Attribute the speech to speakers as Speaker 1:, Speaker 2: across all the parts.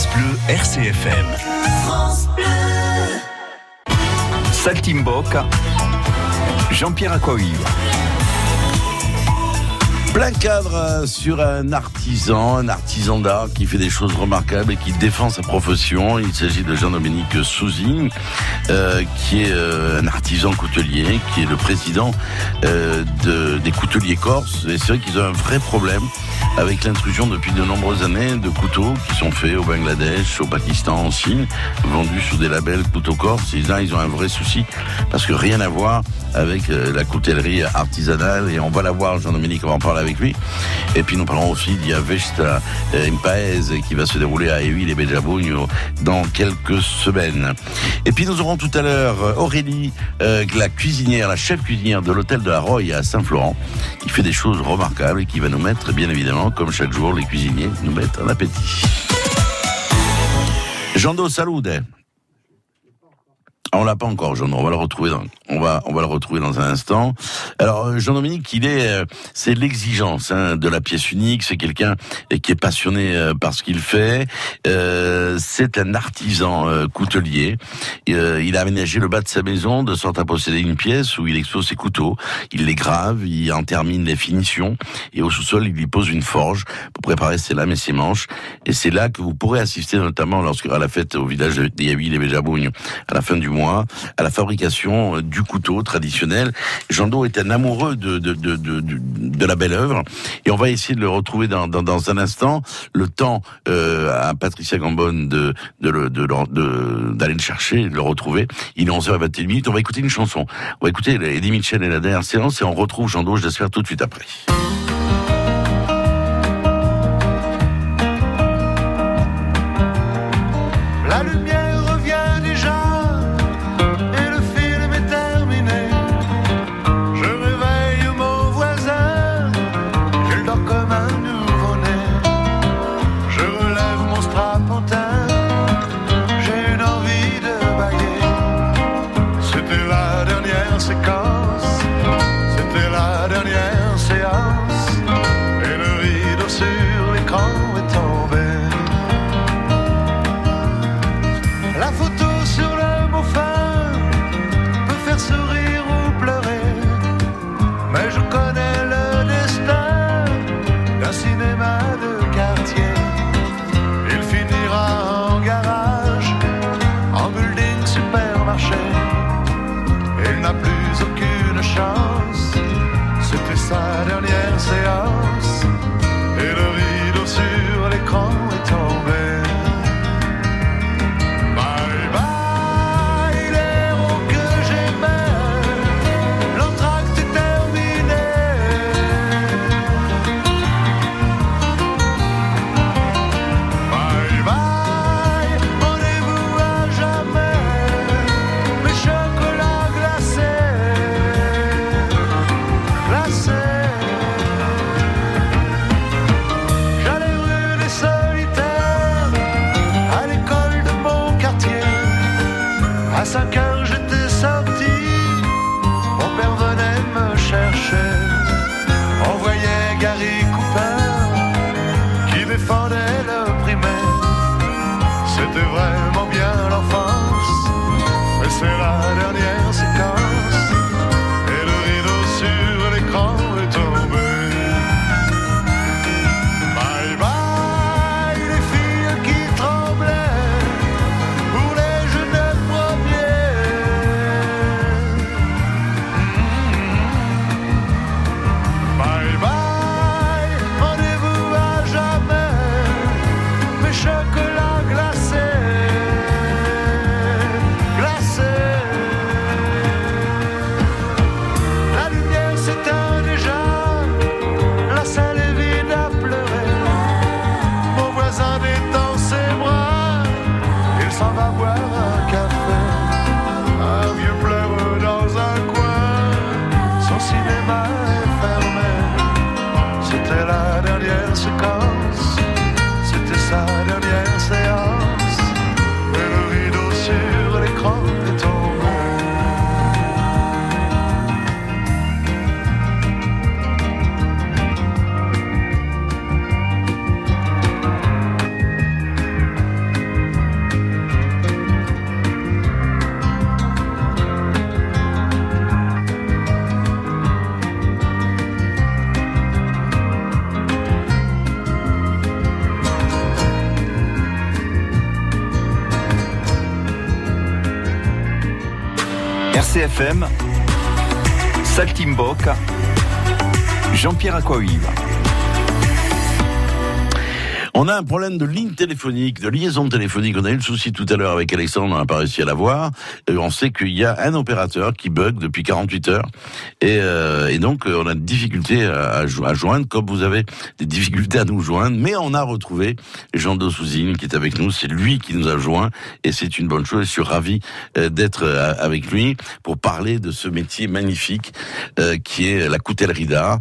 Speaker 1: France Bleu RCFM. France Bleu. Saltimbocca. Jean-Pierre Accoy.
Speaker 2: Plein cadre euh, sur un artisan, un artisan d'art qui fait des choses remarquables et qui défend sa profession. Il s'agit de Jean-Dominique Souzing, euh, qui est euh, un artisan coutelier, qui est le président euh, de, des couteliers corses. Et c'est vrai qu'ils ont un vrai problème avec l'intrusion depuis de nombreuses années de couteaux qui sont faits au Bangladesh, au Pakistan, en Chine, vendus sous des labels couteaux corses. Et là, ils ont un vrai souci parce que rien à voir avec euh, la coutellerie artisanale. Et on va la voir, Jean-Dominique, on va parler avec lui. Et puis nous parlons aussi d'Iavesta Impaez qui va se dérouler à Ewi les Bejabugno dans quelques semaines. Et puis nous aurons tout à l'heure Aurélie, euh, la cuisinière, la chef cuisinière de l'hôtel de la Roye à Saint-Florent, qui fait des choses remarquables et qui va nous mettre, bien évidemment, comme chaque jour, les cuisiniers nous mettent en appétit. Jean Do, salude. On l'a pas encore, Jean. On va le retrouver dans, on va, on va le retrouver dans un instant. Alors, Jean-Dominique, il est, euh, c'est l'exigence hein, de la pièce unique. C'est quelqu'un qui est passionné euh, par ce qu'il fait. Euh, c'est un artisan euh, coutelier. Euh, il a aménagé le bas de sa maison de sorte à posséder une pièce où il expose ses couteaux. Il les grave, il en termine les finitions et au sous-sol, il y pose une forge pour préparer ses lames et ses manches. Et c'est là que vous pourrez assister notamment lorsque à la fête au village d'Iavi les Béjabougne à la fin du mois à la fabrication du couteau traditionnel. Jean Do est un amoureux de, de, de, de, la belle œuvre et on va essayer de le retrouver dans, dans, dans un instant. Le temps euh, à Patricia Gambonne de d'aller de, de, le chercher, de le retrouver. Il est 11h21 minutes. On va écouter une chanson. On va écouter Eddie Mitchell et la dernière séance et on retrouve Jean Do, j'espère, tout de suite après.
Speaker 3: to burn. C'était vraiment years ago.
Speaker 1: RCFM, Saltimbocca, Jean-Pierre Aquaviva.
Speaker 2: On a un problème de ligne téléphonique, de liaison téléphonique. On a eu le souci tout à l'heure avec Alexandre, on n'a pas réussi à l'avoir. Et on sait qu'il y a un opérateur qui bug depuis 48 heures. Et, euh, donc, euh, on a des difficultés à, joindre, comme vous avez des difficultés à nous joindre. Mais on a retrouvé Jean Dossouzine qui est avec nous. C'est lui qui nous a joint. Et c'est une bonne chose. Je suis ravi euh, d'être avec lui pour parler de ce métier magnifique qui est la coutellerie d'art,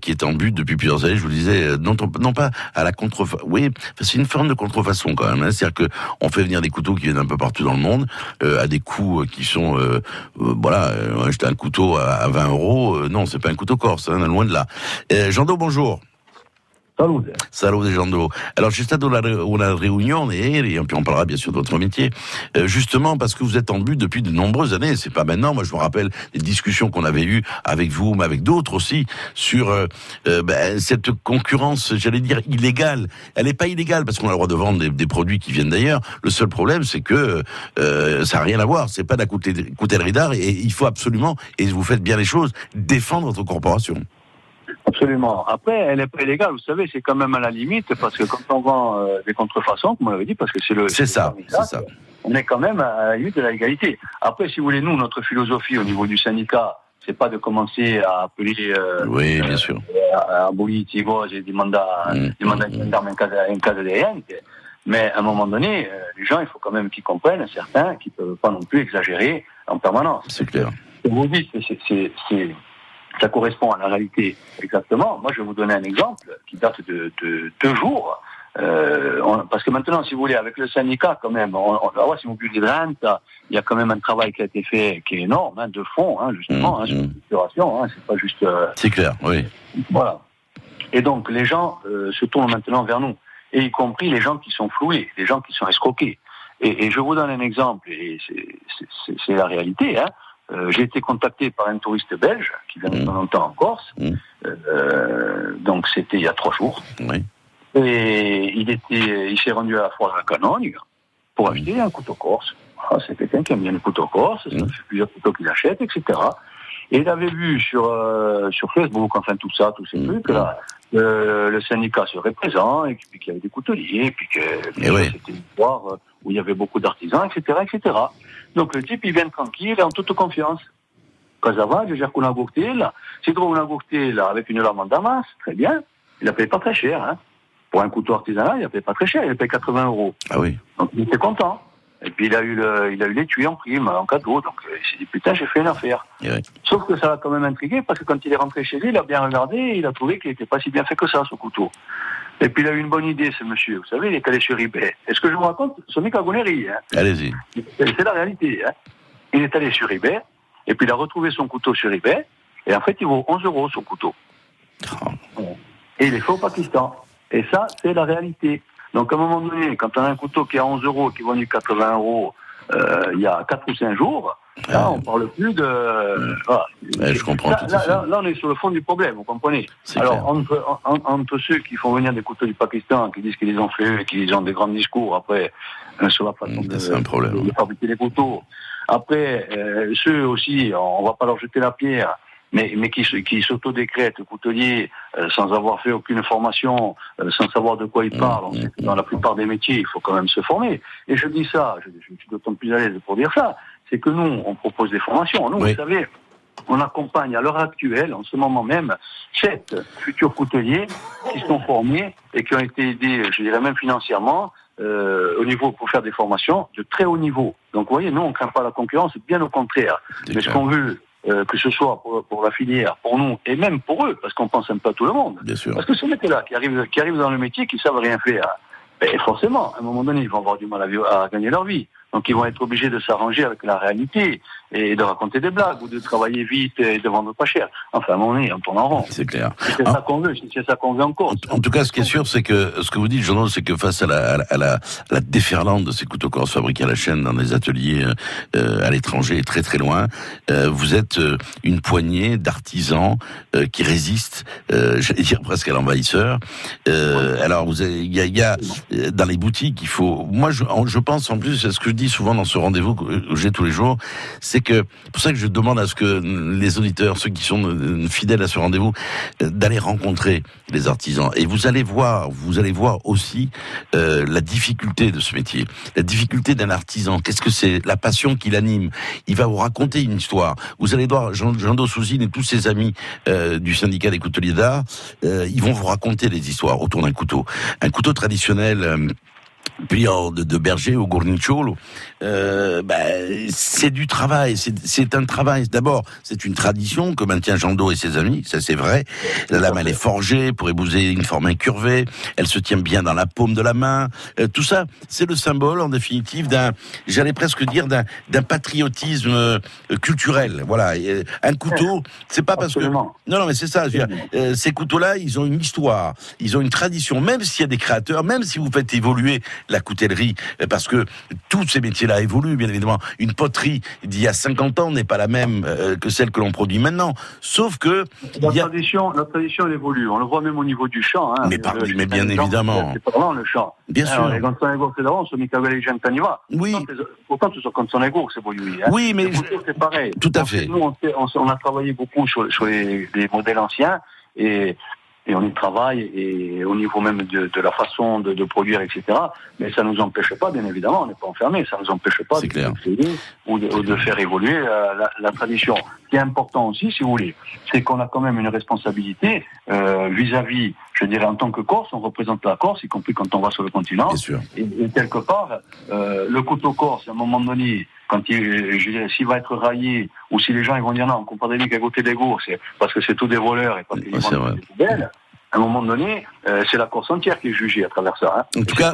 Speaker 2: qui est en but depuis plusieurs années. Je vous le disais, non, pas à la contre oui, c'est une forme de contrefaçon quand même. Hein. C'est-à-dire que on fait venir des couteaux qui viennent un peu partout dans le monde euh, à des coûts euh, qui sont, euh, euh voilà, acheter un couteau à, 20 euros. non, c'est pas un couteau corse, hein, loin de là. Jean Do, bonjour.
Speaker 4: Salute.
Speaker 2: Salute Giando. Alors stata una, una riunione ieri, et puis on parlera bien sûr de votre métier, euh, justement parce que vous êtes en but depuis de nombreuses années, c'est pas maintenant, moi je me rappelle les discussions qu'on avait eues avec vous, mais avec d'autres aussi, sur euh, euh, ben, cette concurrence, j'allais dire, illégale. Elle n'est pas illégale parce qu'on a le droit de vendre des, des produits qui viennent d'ailleurs. Le seul problème, c'est que euh, ça n'a rien à voir, c'est pas de la coutellerie d'art, et il faut absolument, et vous faites bien les choses, défendre votre corporation.
Speaker 4: Absolument. Après, elle n'est pas illégale, vous savez, c'est quand même à la limite, parce que quand on vend euh, des contrefaçons, comme on l'avait dit, parce que c'est le...
Speaker 2: C'est ça, c'est ça.
Speaker 4: On est quand même à la limite de la légalité. Après, si vous voulez, nous, notre philosophie au niveau du syndicat, c'est pas de commencer à appeler...
Speaker 2: Euh, oui, bien sûr.
Speaker 4: Euh, à abolir et des mandats, mmh, des mandats mmh. en cas, en cas de mais à un moment donné, euh, les gens, il faut quand même qu'ils comprennent, certains, qui ne peuvent pas non plus exagérer en permanence.
Speaker 2: C'est clair.
Speaker 4: Vous dites, c'est ça correspond à la réalité exactement. Moi, je vais vous donner un exemple qui date de, deux jours. Euh, parce que maintenant, si vous voulez, avec le syndicat, quand même, on, va voir si vous de il y a quand même un travail qui a été fait qui est énorme, hein, de fond, hein, justement, mmh, hein, sur mmh. hein, c'est pas juste. Euh,
Speaker 2: c'est clair, oui.
Speaker 4: Voilà. Et donc, les gens euh, se tournent maintenant vers nous, et y compris les gens qui sont floués, les gens qui sont escroqués. Et, et je vous donne un exemple, et c'est la réalité. Hein. Euh, j'ai été contacté par un touriste belge qui vient de temps en temps en Corse. Mmh. Euh, donc c'était il y a trois jours.
Speaker 2: Oui.
Speaker 4: Et il était, il s'est rendu à la foire à Canogne pour acheter un couteau corse. c'est quelqu'un qui aime bien les couteaux corse, ça mmh. fait plusieurs couteaux qu'il achète, etc. Et il avait vu sur euh, sur Facebook, enfin tout ça, tous ces trucs là, euh, le syndicat serait présent, et puis qu'il y avait des couteliers, et puis que
Speaker 2: eh
Speaker 4: c'était une foire où il y avait beaucoup d'artisans, etc., etc. Donc le type, il vient tranquille, en toute confiance. va, je gère qu'on a là. S'il trouve une là, avec une lame en damas, très bien. Il la paye pas très cher, hein. Pour un couteau artisanal, il la paye pas très cher, il la paye 80 euros.
Speaker 2: Ah oui.
Speaker 4: Donc il était content. Et puis il a eu le, il a eu l'étui en prime, en cadeau. Donc il s'est dit putain, j'ai fait une affaire.
Speaker 2: Eh
Speaker 4: Sauf que ça l'a quand même intrigué parce que quand il est rentré chez lui, il a bien regardé, il a trouvé qu'il n'était pas si bien fait que ça, ce couteau. Et puis il a eu une bonne idée, ce monsieur. Vous savez, il est allé sur eBay. Est-ce que je vous raconte Ce n'est qu'à Hein.
Speaker 2: Allez-y.
Speaker 4: C'est la réalité. Hein. Il est allé sur eBay, et puis il a retrouvé son couteau sur eBay, et en fait, il vaut 11 euros son couteau. Oh. Et il est fait au Pakistan. Et ça, c'est la réalité. Donc à un moment donné, quand on a un couteau qui est à 11 euros, qui vendu 80 euros, il y a 4 ou 5 jours, Là, on parle plus de.
Speaker 2: je comprends.
Speaker 4: Là, là, là, on est sur le fond du problème, vous comprenez Alors, entre, entre, ceux qui font venir des couteaux du Pakistan, qui disent qu'ils les ont fait, qui ont des grands discours après euh, sur la façon de, de, fabriquer les couteaux. Après, euh, ceux aussi, on va pas leur jeter la pierre mais, mais qui, qui s'autodécrètent coutelier euh, sans avoir fait aucune formation, euh, sans savoir de quoi ils mmh, parlent. Mmh, dans la plupart des métiers, il faut quand même se former. Et je dis ça, je, je suis d'autant plus à l'aise pour dire ça, c'est que nous, on propose des formations. Nous, vous savez, on accompagne à l'heure actuelle, en ce moment même, sept futurs couteliers qui sont formés et qui ont été aidés, je dirais même financièrement, euh, au niveau pour faire des formations de très haut niveau. Donc, vous voyez, nous, on ne craint pas la concurrence, bien au contraire. Mais ce qu'on veut, euh, que ce soit pour, pour, la filière, pour nous, et même pour eux, parce qu'on pense un peu à tout le monde.
Speaker 2: Bien sûr.
Speaker 4: Parce que ce mecs-là qui arrivent, qui arrivent dans le métier, qui savent rien faire, ben, forcément, à un moment donné, ils vont avoir du mal à, à gagner leur vie. Donc ils vont être obligés de s'arranger avec la réalité et de raconter des blagues ou de travailler vite et de vendre pas cher. Enfin, on est, on tourne en rond.
Speaker 2: C'est clair.
Speaker 4: C'est ça qu'on veut, c'est ça qu'on veut encore.
Speaker 2: En, tout cas, ce qui est sûr, c'est que ce que vous dites, Jean, c'est que face à la, à la, la déferlante de ces couteaux corse fabriqués à la chaîne dans des ateliers euh, à l'étranger, très très loin, euh, vous êtes euh, une poignée d'artisans euh, qui résistent, j'allais dire presque à l'envahisseur. alors, vous il y a, y a, dans les boutiques, il faut. Moi, je, je pense en plus, c'est ce que je dis souvent dans ce rendez-vous que j'ai tous les jours, c'est que pour ça que je demande à ce que les auditeurs, ceux qui sont fidèles à ce rendez-vous, d'aller rencontrer les artisans. Et vous allez voir, vous allez voir aussi euh, la difficulté de ce métier, la difficulté d'un artisan. Qu'est-ce que c'est? La passion qui l'anime. Il va vous raconter une histoire. Vous allez voir Jean, Jean Dossouzine et tous ses amis euh, du syndicat des couteliers d'art, euh, ils vont vous raconter des histoires autour d'un couteau. Un couteau traditionnel euh, pliant de, de berger au Gornicciolo, euh, ben, c'est du travail, c'est un travail. D'abord, c'est une tradition que maintient Jando et ses amis, ça c'est vrai. La lame, elle est forgée pour ébouser une forme incurvée, elle se tient bien dans la paume de la main. Euh, tout ça, c'est le symbole, en définitive, d'un, j'allais presque dire, d'un patriotisme euh, culturel. Voilà, un couteau, c'est pas parce que... Non, non, mais c'est ça. Euh, ces couteaux-là, ils ont une histoire, ils ont une tradition, même s'il y a des créateurs, même si vous faites évoluer la coutellerie, parce que tous ces métiers-là évoluent, bien évidemment. Une poterie d'il y a 50 ans n'est pas la même euh, que celle que l'on produit maintenant. Sauf que...
Speaker 4: La, tradition, la tradition, elle évolue. On le voit même au niveau du chant. Hein.
Speaker 2: Mais, mais bien évidemment.
Speaker 4: C'est le chant.
Speaker 2: Bien sûr.
Speaker 4: Les et Jean Caniva.
Speaker 2: Oui.
Speaker 4: Pourtant, ce sont c'est évolué. Hein.
Speaker 2: Oui, mais...
Speaker 4: C'est pareil.
Speaker 2: Tout à fait.
Speaker 4: Nous, on, a travaillé beaucoup sur, les, les modèles anciens et et on y travaille et au niveau même de, de la façon de, de, produire, etc. Mais ça ne nous empêche pas, bien évidemment, on n'est pas enfermé, ça ne nous empêche pas de ou de, de, faire évoluer euh, la, la, tradition. Ce qui est important aussi, si vous voulez, c'est qu'on a quand même une responsabilité euh, vis-à-vis, je dirais, en tant que Corse, on représente la Corse, y compris quand on va sur le continent. Et, et, quelque part, euh, le couteau corse, à un moment donné, quand il, s'il va être raillé, ou si les gens ils vont dire non, on comprend bien qu'à côté des gours, c'est parce que c'est tous des voleurs et parce qu'ils vendent des poubelles, à un moment donné, euh, c'est la course entière qui est jugée à travers ça.
Speaker 2: Hein. En, tout cas,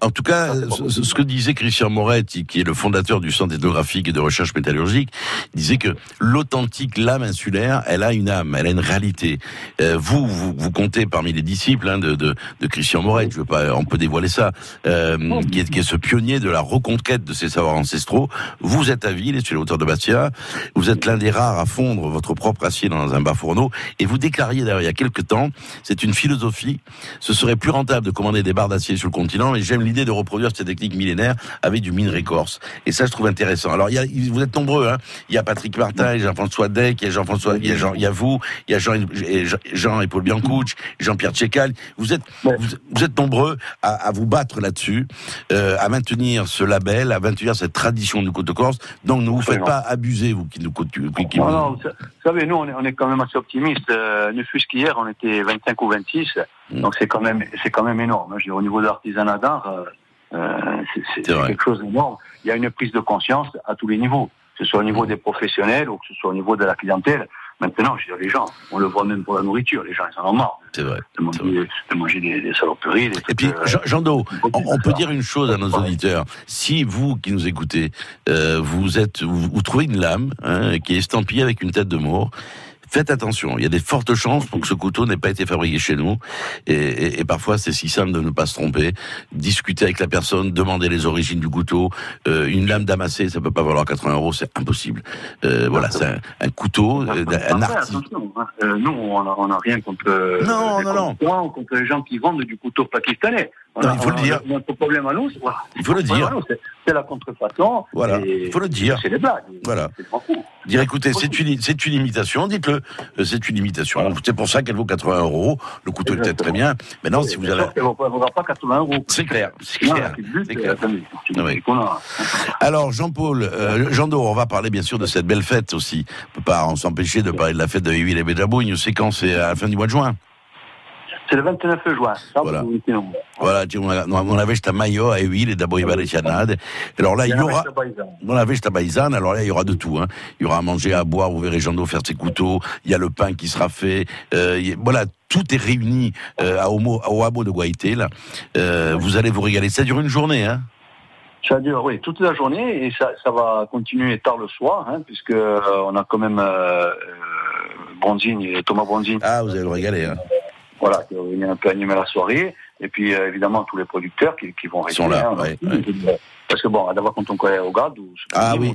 Speaker 2: en tout cas, ce, que disait Christian Moretti, qui est le fondateur du Centre ethnographique et de recherche métallurgique, disait que l'authentique lame insulaire, elle a une âme, elle a une réalité. Euh, vous, vous, vous, comptez parmi les disciples hein, de, de, de, Christian Moretti, je veux pas, on peut dévoiler ça, euh, qui, est, qui, est, ce pionnier de la reconquête de ces savoirs ancestraux. Vous êtes à Ville, sur l'auteur de Bastia, vous êtes l'un des rares à fondre votre propre acier dans un bas fourneau, et vous déclariez d'ailleurs il y a quelques temps c'est une philosophie. Ce serait plus rentable de commander des barres d'acier sur le continent, et j'aime l'idée de reproduire cette technique millénaire avec du minerai corse. Et ça, je trouve intéressant. Alors, il y a, vous êtes nombreux, hein. Il y a Patrick Martin, il y a Jean-François Deck, il y a Jean-François, il y a Jean, il y a vous, il y a Jean, et, Jean et Paul Biancouch, Jean-Pierre Tchécal. Vous êtes, vous, êtes nombreux à, à vous battre là-dessus, euh, à maintenir ce label, à maintenir cette tradition du côte corse. Donc, ne vous faites pas abuser, vous, qui nous, qui, qui,
Speaker 4: non, non, vous savez, nous, on est, on est quand même assez optimistes. Euh, ne fût-ce qu'hier, on était 25 ou 26. Mm. Donc c'est quand même c'est quand même énorme. Je au niveau de l'artisanat d'art, euh, euh c'est quelque chose d'énorme. Il y a une prise de conscience à tous les niveaux, que ce soit au niveau des professionnels ou que ce soit au niveau de la clientèle. Maintenant, je veux dire, les gens, on le voit même pour la nourriture, les gens, ils en ont marre.
Speaker 2: C'est vrai.
Speaker 4: De manger, de manger des, des, saloperies. Des
Speaker 2: Et puis, euh, Jean, Do, on, peut dire une chose à nos auditeurs. Si vous qui nous écoutez, euh, vous êtes, vous, vous, trouvez une lame hein, qui est estampillée avec une tête de mort, Faites attention, il y a des fortes chances pour que ce couteau n'ait pas été fabriqué chez nous. Et, et, et parfois, c'est si simple de ne pas se tromper. Discuter avec la personne, demander les origines du couteau. Euh, une lame damassée, ça peut pas valoir 80 euros, c'est impossible. Euh, voilà, c'est un, un, couteau, euh, un article.
Speaker 4: Hein. Nous, on n'a rien contre,
Speaker 2: non, non, non.
Speaker 4: contre les gens qui vendent du couteau pakistanais.
Speaker 2: Non, il faut le dire.
Speaker 4: Notre problème à nous,
Speaker 2: il faut le dire.
Speaker 4: C'est la contrefaçon.
Speaker 2: Voilà, il faut le dire.
Speaker 4: C'est des blagues.
Speaker 2: Voilà. Dire, écoutez, c'est une, c'est une imitation, dites-le. Euh, c'est une imitation. C'est pour ça qu'elle vaut 80 euros. Le couteau est peut-être très bien. Maintenant, si vous avez.
Speaker 4: Elle ne vaudra pas 80 euros.
Speaker 2: C'est clair. C'est clair. Alors, Jean-Paul, euh, Jean on va parler bien sûr de cette belle fête aussi. On peut pas s'empêcher de parler de la fête de Huile et Béjabougne. C'est quand C'est à la fin du mois de juin.
Speaker 4: C'est le 29 juin.
Speaker 2: Voilà. Voilà, on avait à Mayo, à Huile et d'abord il Alors là, il y aura, on avait à Baïzan, alors là, il y aura de tout, hein. Il y aura à manger, à boire, vous verrez Jean faire ses couteaux, il y a le pain qui sera fait, euh, voilà, tout est réuni, euh, au, au hameau de Guaité, là. Euh, vous allez vous régaler. Ça dure une journée, hein.
Speaker 4: Ça dure, oui, toute la journée et ça, ça va continuer tard le soir, hein, puisque euh, on a quand même Bronzine Thomas Bronzine.
Speaker 2: Ah, vous allez le régaler, hein
Speaker 4: voilà, qui va venir un peu animer la soirée. et puis évidemment tous les producteurs qui, qui vont
Speaker 2: rester. Sont là,
Speaker 4: hein, parce que bon, d'abord quand on connaît au garde,
Speaker 2: ah oui,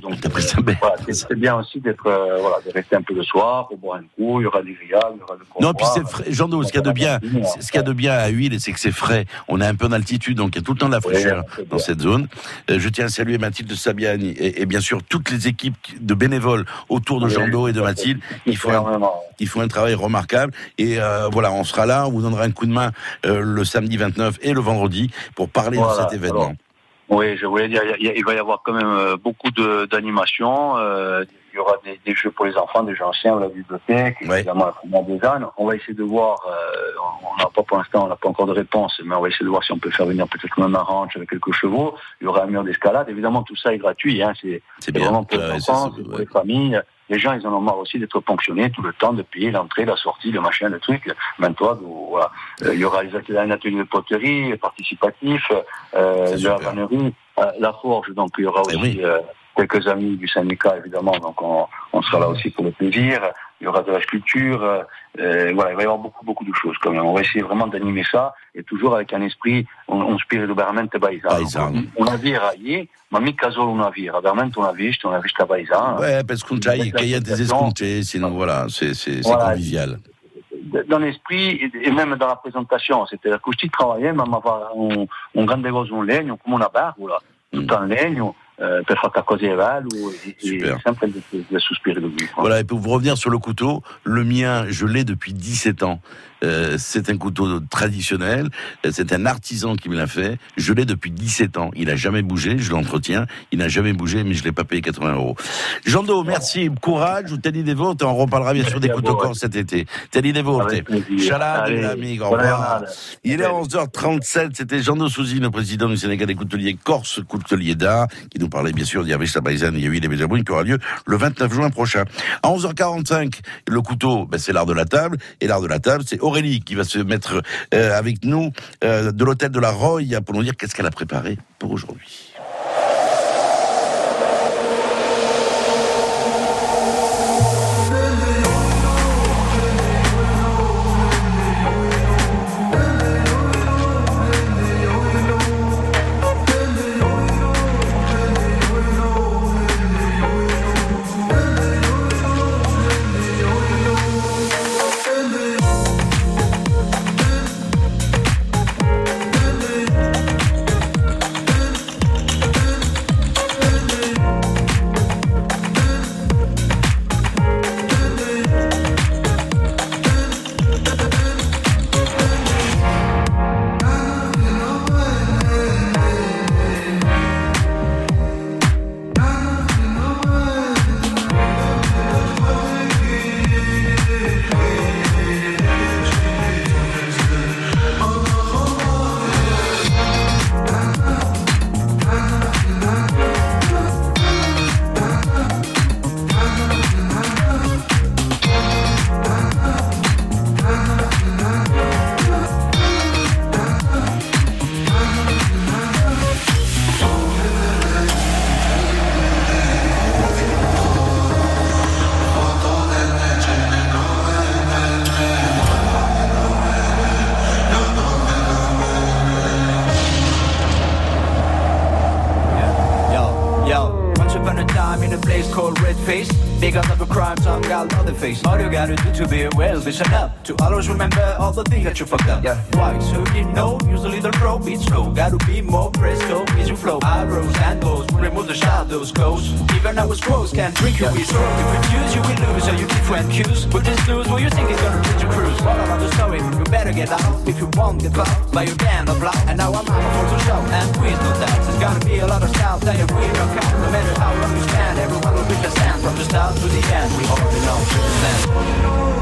Speaker 4: c'est bien aussi d'être, euh, voilà, de rester un peu le soir pour boire un coup. Il y aura du grillage, il y aura du
Speaker 2: Non, puis c'est frais. Jean ce qu'il y a de bien, ce qu'il y a de bien à Huile, c'est que c'est frais. On est un peu en altitude, donc il y a tout le temps de la fraîcheur dans cette zone. Euh, je tiens à saluer Mathilde Sabiani et, et, bien sûr toutes les équipes de bénévoles autour de Jean et de Mathilde. Il faut, un, il faut un travail remarquable. Et euh, voilà, on sera là, on vous donnera un coup de main le samedi 29 et le vendredi pour parler de cet événement.
Speaker 4: Oui, je voulais dire, il, va y avoir quand même euh, beaucoup d'animations. Euh, il y aura des, des, jeux pour les enfants, des jeux anciens, la bibliothèque, évidemment la des ânes. On va essayer de voir, euh, on n'a pas pour l'instant, on n'a pas encore de réponse, mais on va essayer de voir si on peut faire venir peut-être même un ranch avec quelques chevaux. Il y aura un mur d'escalade. Évidemment, tout ça est gratuit. Hein, c'est vraiment pour les enfants, pour les familles les gens, ils en ont marre aussi d'être ponctionnés tout le temps, de payer l'entrée, la sortie, le machin, le truc. Maintenant, voilà. Euh, il y aura un atelier de poterie participatif, euh, de la vannerie, euh, la forge, donc il y aura eh aussi euh, quelques amis du syndicat, évidemment, donc on, on, sera là aussi pour le plaisir. Il y aura de la sculpture, euh, voilà, il va y avoir beaucoup, beaucoup de choses quand même. On va essayer vraiment d'animer ça, et toujours avec un esprit, on, on spirito veramente Baïsa. On a vu raillé, ma mica solo una vira, veramente una vista, una vista paesana.
Speaker 2: Ouais, parce qu'on y a des escomptés, sinon voilà, c'est voilà. convivial
Speaker 4: dans l'esprit et même dans la présentation. C'est-à-dire que je travaillais, mais on, on grande chose en legno, come una barbola, tout en legno, euh, per fare qualcosa ou et, sempre de sospirer de lui.
Speaker 2: Voilà, et pour vous revenir sur le couteau, le mien, je l'ai depuis 17 ans. Euh, c'est un couteau traditionnel, euh, c'est un artisan qui me l'a fait. Je l'ai depuis 17 ans. Il n'a jamais bougé, je l'entretiens. Il n'a jamais bougé, mais je l'ai pas payé 80 euros. Jean Do, merci, courage. Teddy Devote, on reparlera bien sûr des couteaux corps cet été. Teddy Devote, Chalade, l'ami, au revoir. Il est 11h37, c'était Jean Do Souzy, le président du Sénégal des couteliers Corse, coutelier d'art, qui nous parlait bien sûr d'Yavich Baïzane, il y a eu qui aura lieu le 29 juin prochain. À 11h45, le couteau, ben, c'est l'art de la table, et l'art de la table, c'est Aurélie qui va se mettre euh, avec nous euh, de l'hôtel de la Roye pour nous dire qu'est-ce qu'elle a préparé pour aujourd'hui.
Speaker 5: a dime in a place called Red Face all you gotta do to be well, listen up. To always remember all the things that you fucked up. Yeah. Why? So you know, usually the flow beats slow. Gotta be more presto, easy flow. Arrows and bows remove the shadows, ghosts. Even our scrolls can't drink you, we slow. If we choose, you will lose, so you different cues. With this news, what you think is gonna reach your cruise? What about the story? You better get out. If you won't get caught by your band of block. And now I'm out for the show. And please no doubt, there's gonna be a lot of style that you we don't count. No matter how long you stand, everyone will be a stand. From the start out to the end. We all belong to
Speaker 6: the end.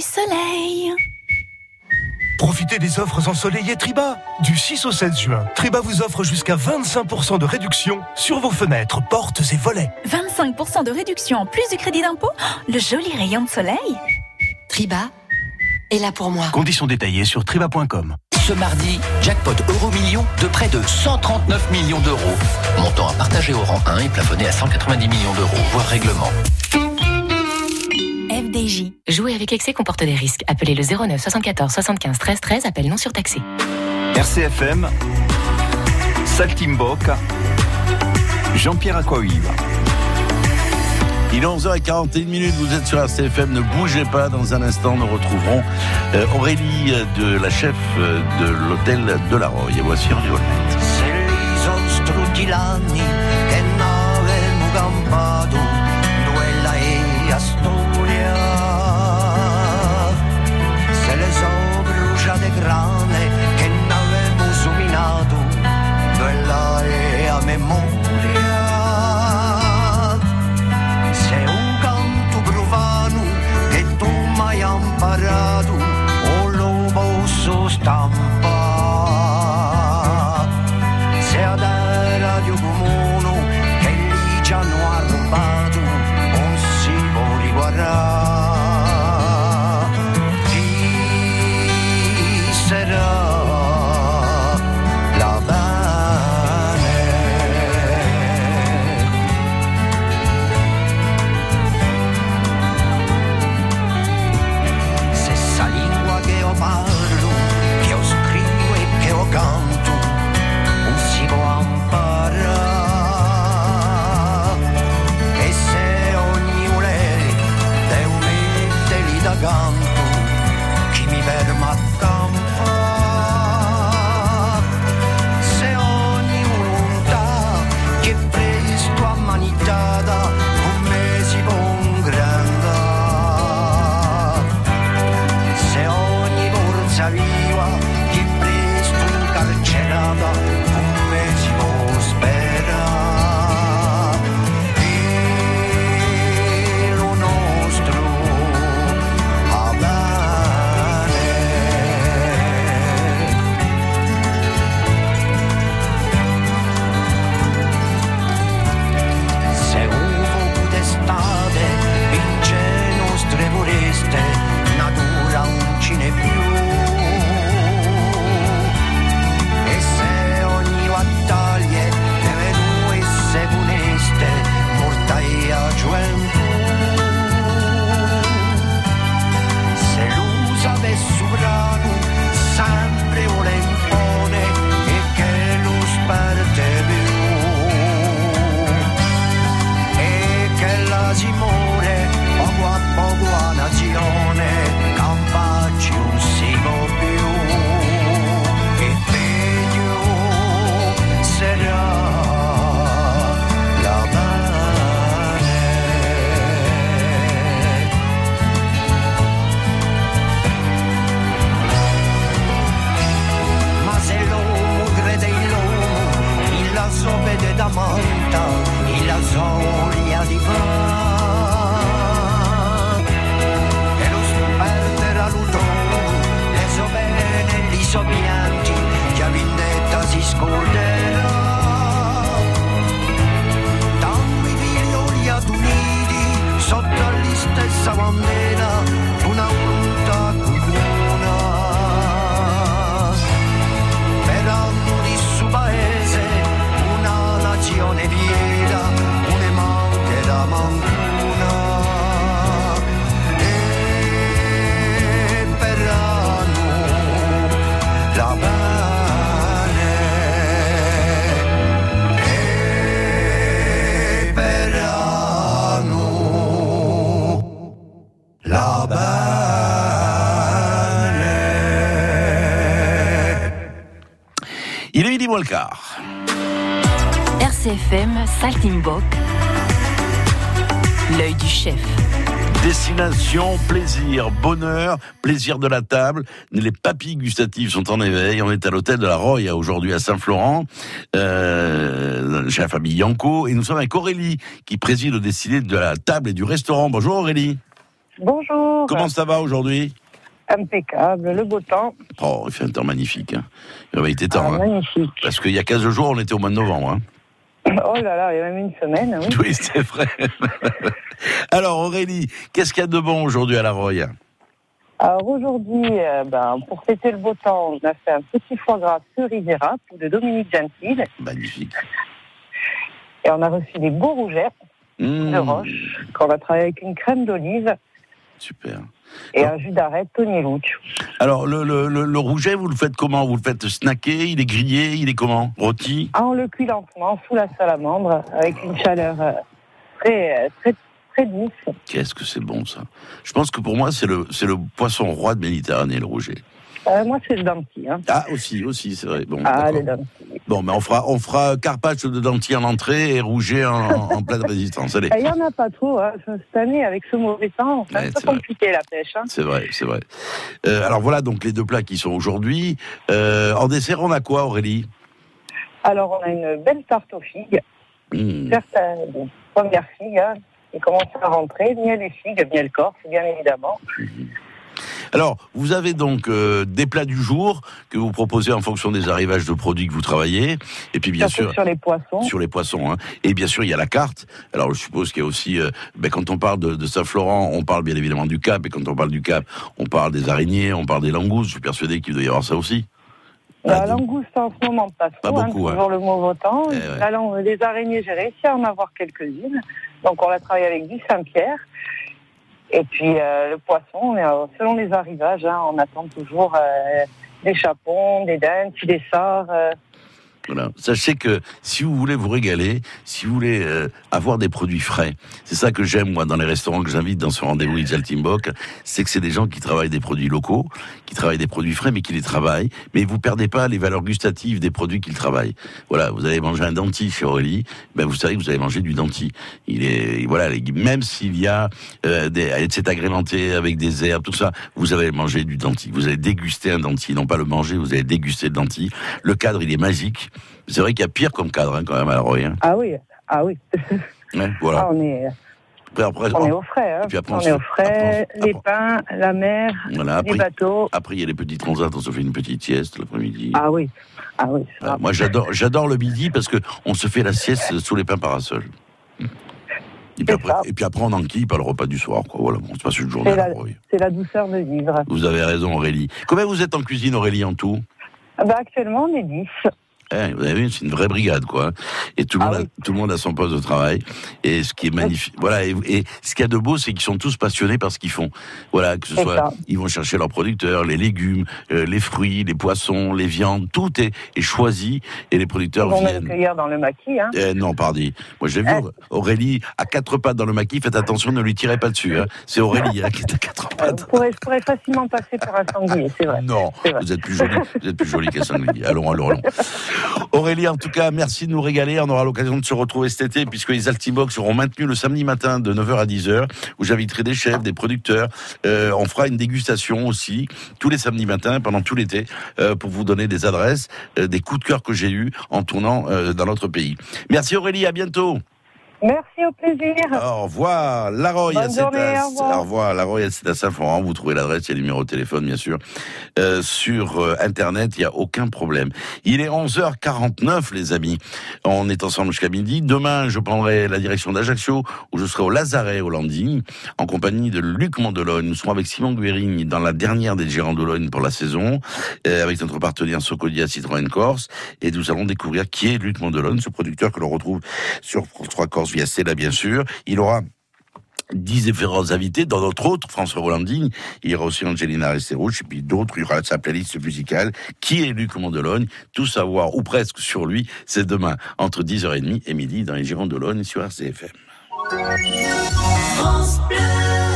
Speaker 6: Du soleil.
Speaker 7: Profitez des offres ensoleillées Triba. Du 6 au 16 juin, Triba vous offre jusqu'à 25% de réduction sur vos fenêtres, portes et volets.
Speaker 6: 25% de réduction en plus du crédit d'impôt Le joli rayon de soleil
Speaker 8: Triba est là pour moi.
Speaker 7: Conditions détaillées sur triba.com.
Speaker 9: Ce mardi, jackpot euro million de près de 139 millions d'euros. Montant à partager au rang 1 et plafonné à 190 millions d'euros, voire règlement.
Speaker 10: Jouer avec excès comporte des risques. Appelez le 09 74 75 13 13, appel non surtaxé.
Speaker 1: RCFM, Saltimbok, Jean-Pierre Aquaviva.
Speaker 11: Il est 11h41 minutes, vous êtes sur RCFM, ne bougez pas, dans un instant nous retrouverons euh, Aurélie de la chef euh, de l'hôtel de la Roye. Et voici en
Speaker 6: RCFM Saltimbok, l'œil du chef.
Speaker 11: Destination, plaisir, bonheur, plaisir de la table. Les papilles gustatives sont en éveil. On est à l'hôtel de la Roya aujourd'hui à Saint-Florent, euh, chez la famille Yanko. Et nous sommes avec Aurélie, qui préside au décidé de la table et du restaurant. Bonjour Aurélie.
Speaker 12: Bonjour.
Speaker 2: Comment ça va aujourd'hui?
Speaker 12: Impeccable, le beau temps.
Speaker 2: Oh, il fait un temps magnifique. Hein. Il été temps.
Speaker 12: Ah,
Speaker 2: hein.
Speaker 12: Magnifique.
Speaker 2: Parce qu'il y a 15 jours, on était au mois de novembre. Hein.
Speaker 12: Oh là là, il y a même une semaine. Oui,
Speaker 2: oui c'est vrai. Alors Aurélie, qu'est-ce qu'il y a de bon aujourd'hui à La Roya
Speaker 12: Alors aujourd'hui, euh, ben, pour fêter le beau temps, on a fait un petit foie gras cerisera pour de Dominique Gentil.
Speaker 2: Magnifique.
Speaker 12: Et on a reçu des beaux rougets de
Speaker 2: Mmh,
Speaker 12: roche qu'on va travailler avec une crème d'olive
Speaker 2: super.
Speaker 12: Et un jus d'arrêt Tony Luch.
Speaker 2: Alors le, le, le, le rouget, vous le faites comment? Vous le faites snacker? Il est grillé? Il est comment? Rôti?
Speaker 12: Ah, on le cuit lentement sous la salamandre avec une chaleur euh, très, très, très douce.
Speaker 2: Qu'est-ce que c'est bon ça? Je pense que pour moi, c'est le, c'est le poisson roi de Méditerranée, le rouget.
Speaker 12: Euh, moi, c'est le denti. Hein.
Speaker 2: Ah, aussi, aussi, c'est vrai. Bon,
Speaker 12: Ah,
Speaker 2: d'accord.
Speaker 12: le denti.
Speaker 2: Bon, mais on fera, on fera carpaccio de dentier en entrée et rouget en, en pleine résistance. Allez.
Speaker 12: Il n'y en a pas trop. Hein. Cette année, avec ce mauvais temps, c'est un peu
Speaker 2: c'est vrai.
Speaker 12: compliqué la pêche. Hein.
Speaker 2: C'est vrai, c'est vrai. Euh, alors voilà donc les deux plats qui sont aujourd'hui. Euh, en dessert, on a quoi, Aurélie?
Speaker 12: Alors, on a une belle tarte aux figues.
Speaker 2: Mmh.
Speaker 12: Certes, des premières figues hein, commencent à rentrer. Miel et figues, miel corse, bien évidemment.
Speaker 2: Alors, vous avez donc euh, des plats du jour que vous proposez en fonction des arrivages de produits que vous travaillez, et puis bien sûr
Speaker 12: sur les poissons.
Speaker 2: sur les poissons. Hein. Et bien sûr, il y a la carte. Alors, je suppose qu'il y a aussi, euh, ben, quand on parle de, de Saint-Florent, on parle bien évidemment du Cap, et quand on parle du Cap, on parle des araignées, on parle des langoustes. Je suis persuadé qu'il doit y avoir ça aussi.
Speaker 12: La langouste en ce moment pas trop,
Speaker 2: Pas
Speaker 12: hein,
Speaker 2: beaucoup,
Speaker 12: toujours le mauvais temps.
Speaker 2: Eh ouais.
Speaker 12: La lang- les araignées, j'ai réussi à en avoir quelques-unes. Donc on l'a travaillé avec du Saint-Pierre. Et puis euh, le poisson, euh, selon les arrivages, hein, on attend toujours euh, des chapons, des dents, des sorts.
Speaker 2: Sachez que si vous voulez vous régaler, si vous voulez euh, avoir des produits frais, c'est ça que j'aime moi dans les restaurants que j'invite dans ce rendez-vous Itzaltimbok, c'est que c'est des gens qui travaillent des produits locaux, qui travaillent des produits frais, mais qui les travaillent, mais vous perdez pas les valeurs gustatives des produits qu'ils travaillent. Voilà, vous allez manger un denti chez Aurélie, ben vous savez que vous allez manger du denti. Il est voilà, même s'il y a euh, des, c'est agrémenté avec des herbes, tout ça, vous allez manger du denti. Vous allez déguster un denti, non pas le manger, vous allez déguster le denti. Le cadre, il est magique. C'est vrai qu'il y a pire comme cadre hein, quand même à la Roya.
Speaker 12: Ah oui, ah oui.
Speaker 2: Ouais, voilà.
Speaker 12: Ah, on est,
Speaker 2: Après, après,
Speaker 12: on est au frais. Hein.
Speaker 2: Et puis après, on
Speaker 12: est au frais,
Speaker 2: après,
Speaker 12: les pains, la mer,
Speaker 2: voilà,
Speaker 12: les bateaux.
Speaker 2: après, il y a les petits transats, on se fait une petite sieste l'après-midi.
Speaker 12: Ah oui, ah oui.
Speaker 2: Moi, j'adore, j'adore le midi parce que on se fait la sieste sous les pains parasols. Et puis, après, et puis après, on enquille par le repas du soir. Quoi. Voilà, bon, on se passe une journée
Speaker 12: C'est
Speaker 2: à
Speaker 12: la, c'est la douceur de vivre.
Speaker 2: Vous avez raison, Aurélie. Combien vous êtes en cuisine, Aurélie, en tout?
Speaker 12: Ah bah, actuellement, on est 10.
Speaker 2: Eh, vous avez vu, c'est une vraie brigade, quoi. Et tout le,
Speaker 12: Ah
Speaker 2: monde a, tout le monde a son poste de travail. Et ce qui est magnifique, voilà. Et, et ce qu'il y a de beau, c'est qu'ils sont tous passionnés par ce qu'ils font. Voilà, que ce soit,
Speaker 12: ça.
Speaker 2: ils vont chercher leurs producteurs, les légumes, euh, les fruits, les poissons, les viandes, tout est, est choisi et les
Speaker 12: Ils
Speaker 2: producteurs
Speaker 12: vont
Speaker 2: viennent.
Speaker 12: recueillir dans le maquis. Hein.
Speaker 2: Eh non, pardi. Moi, j'ai vu Aurélie à quatre pattes dans le maquis. Faites attention, ne lui tirez pas dessus. Hein. C'est Aurélie hein, qui est à quatre
Speaker 12: Euh,
Speaker 2: pattes.
Speaker 12: je, pourrais, je pourrais facilement passer pour un sanglier, c'est vrai.
Speaker 2: Non, vous êtes plus jolie, vous êtes plus jolie qu'un sanglier. Allons, allons, allons. Aurélie, en tout cas, merci de nous régaler. On aura l'occasion de se retrouver cet été puisque les Altibox seront maintenus le samedi matin de 9h à 10h où j'inviterai des chefs, des producteurs. Euh, on fera une dégustation aussi tous les samedis matins pendant tout l'été euh, pour vous donner des adresses, euh, des coups de cœur que j'ai eus en tournant euh, dans notre pays. Merci Aurélie, à bientôt.
Speaker 12: Merci, au plaisir.
Speaker 2: Au revoir, La Roya,
Speaker 12: Bonne
Speaker 2: c'est à,
Speaker 12: au revoir.
Speaker 2: au revoir, La c'est à Saint-Florent. Vous trouvez l'adresse, il y a le numéro de téléphone, bien sûr. Euh, sur euh, Internet, il n'y a aucun problème. Il est 11h49, les amis. On est ensemble jusqu'à midi. Demain, je prendrai la direction d'Ajaccio, où je serai au Lazaret, au Landing, en compagnie de Luc Mondelogne. Nous serons avec Simon Guérin dans la dernière des Girandologne pour la saison, euh, avec notre partenaire Socodia Citroën Corse. Et nous allons découvrir qui est Luc Mondelogne, ce producteur que l'on retrouve sur France 3 Corse via Stella, bien sûr. Il aura dix différents invités, dans notre autre François Rollanding, il y aura aussi Angelina Resterouche, et puis d'autres, il y aura sa playlist musicale, qui est Luc Mondelogne, tout savoir, ou presque sur lui, c'est demain, entre 10h30 et midi, dans les Girons de Logne sur RCFM.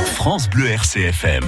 Speaker 7: France Bleu RCFM.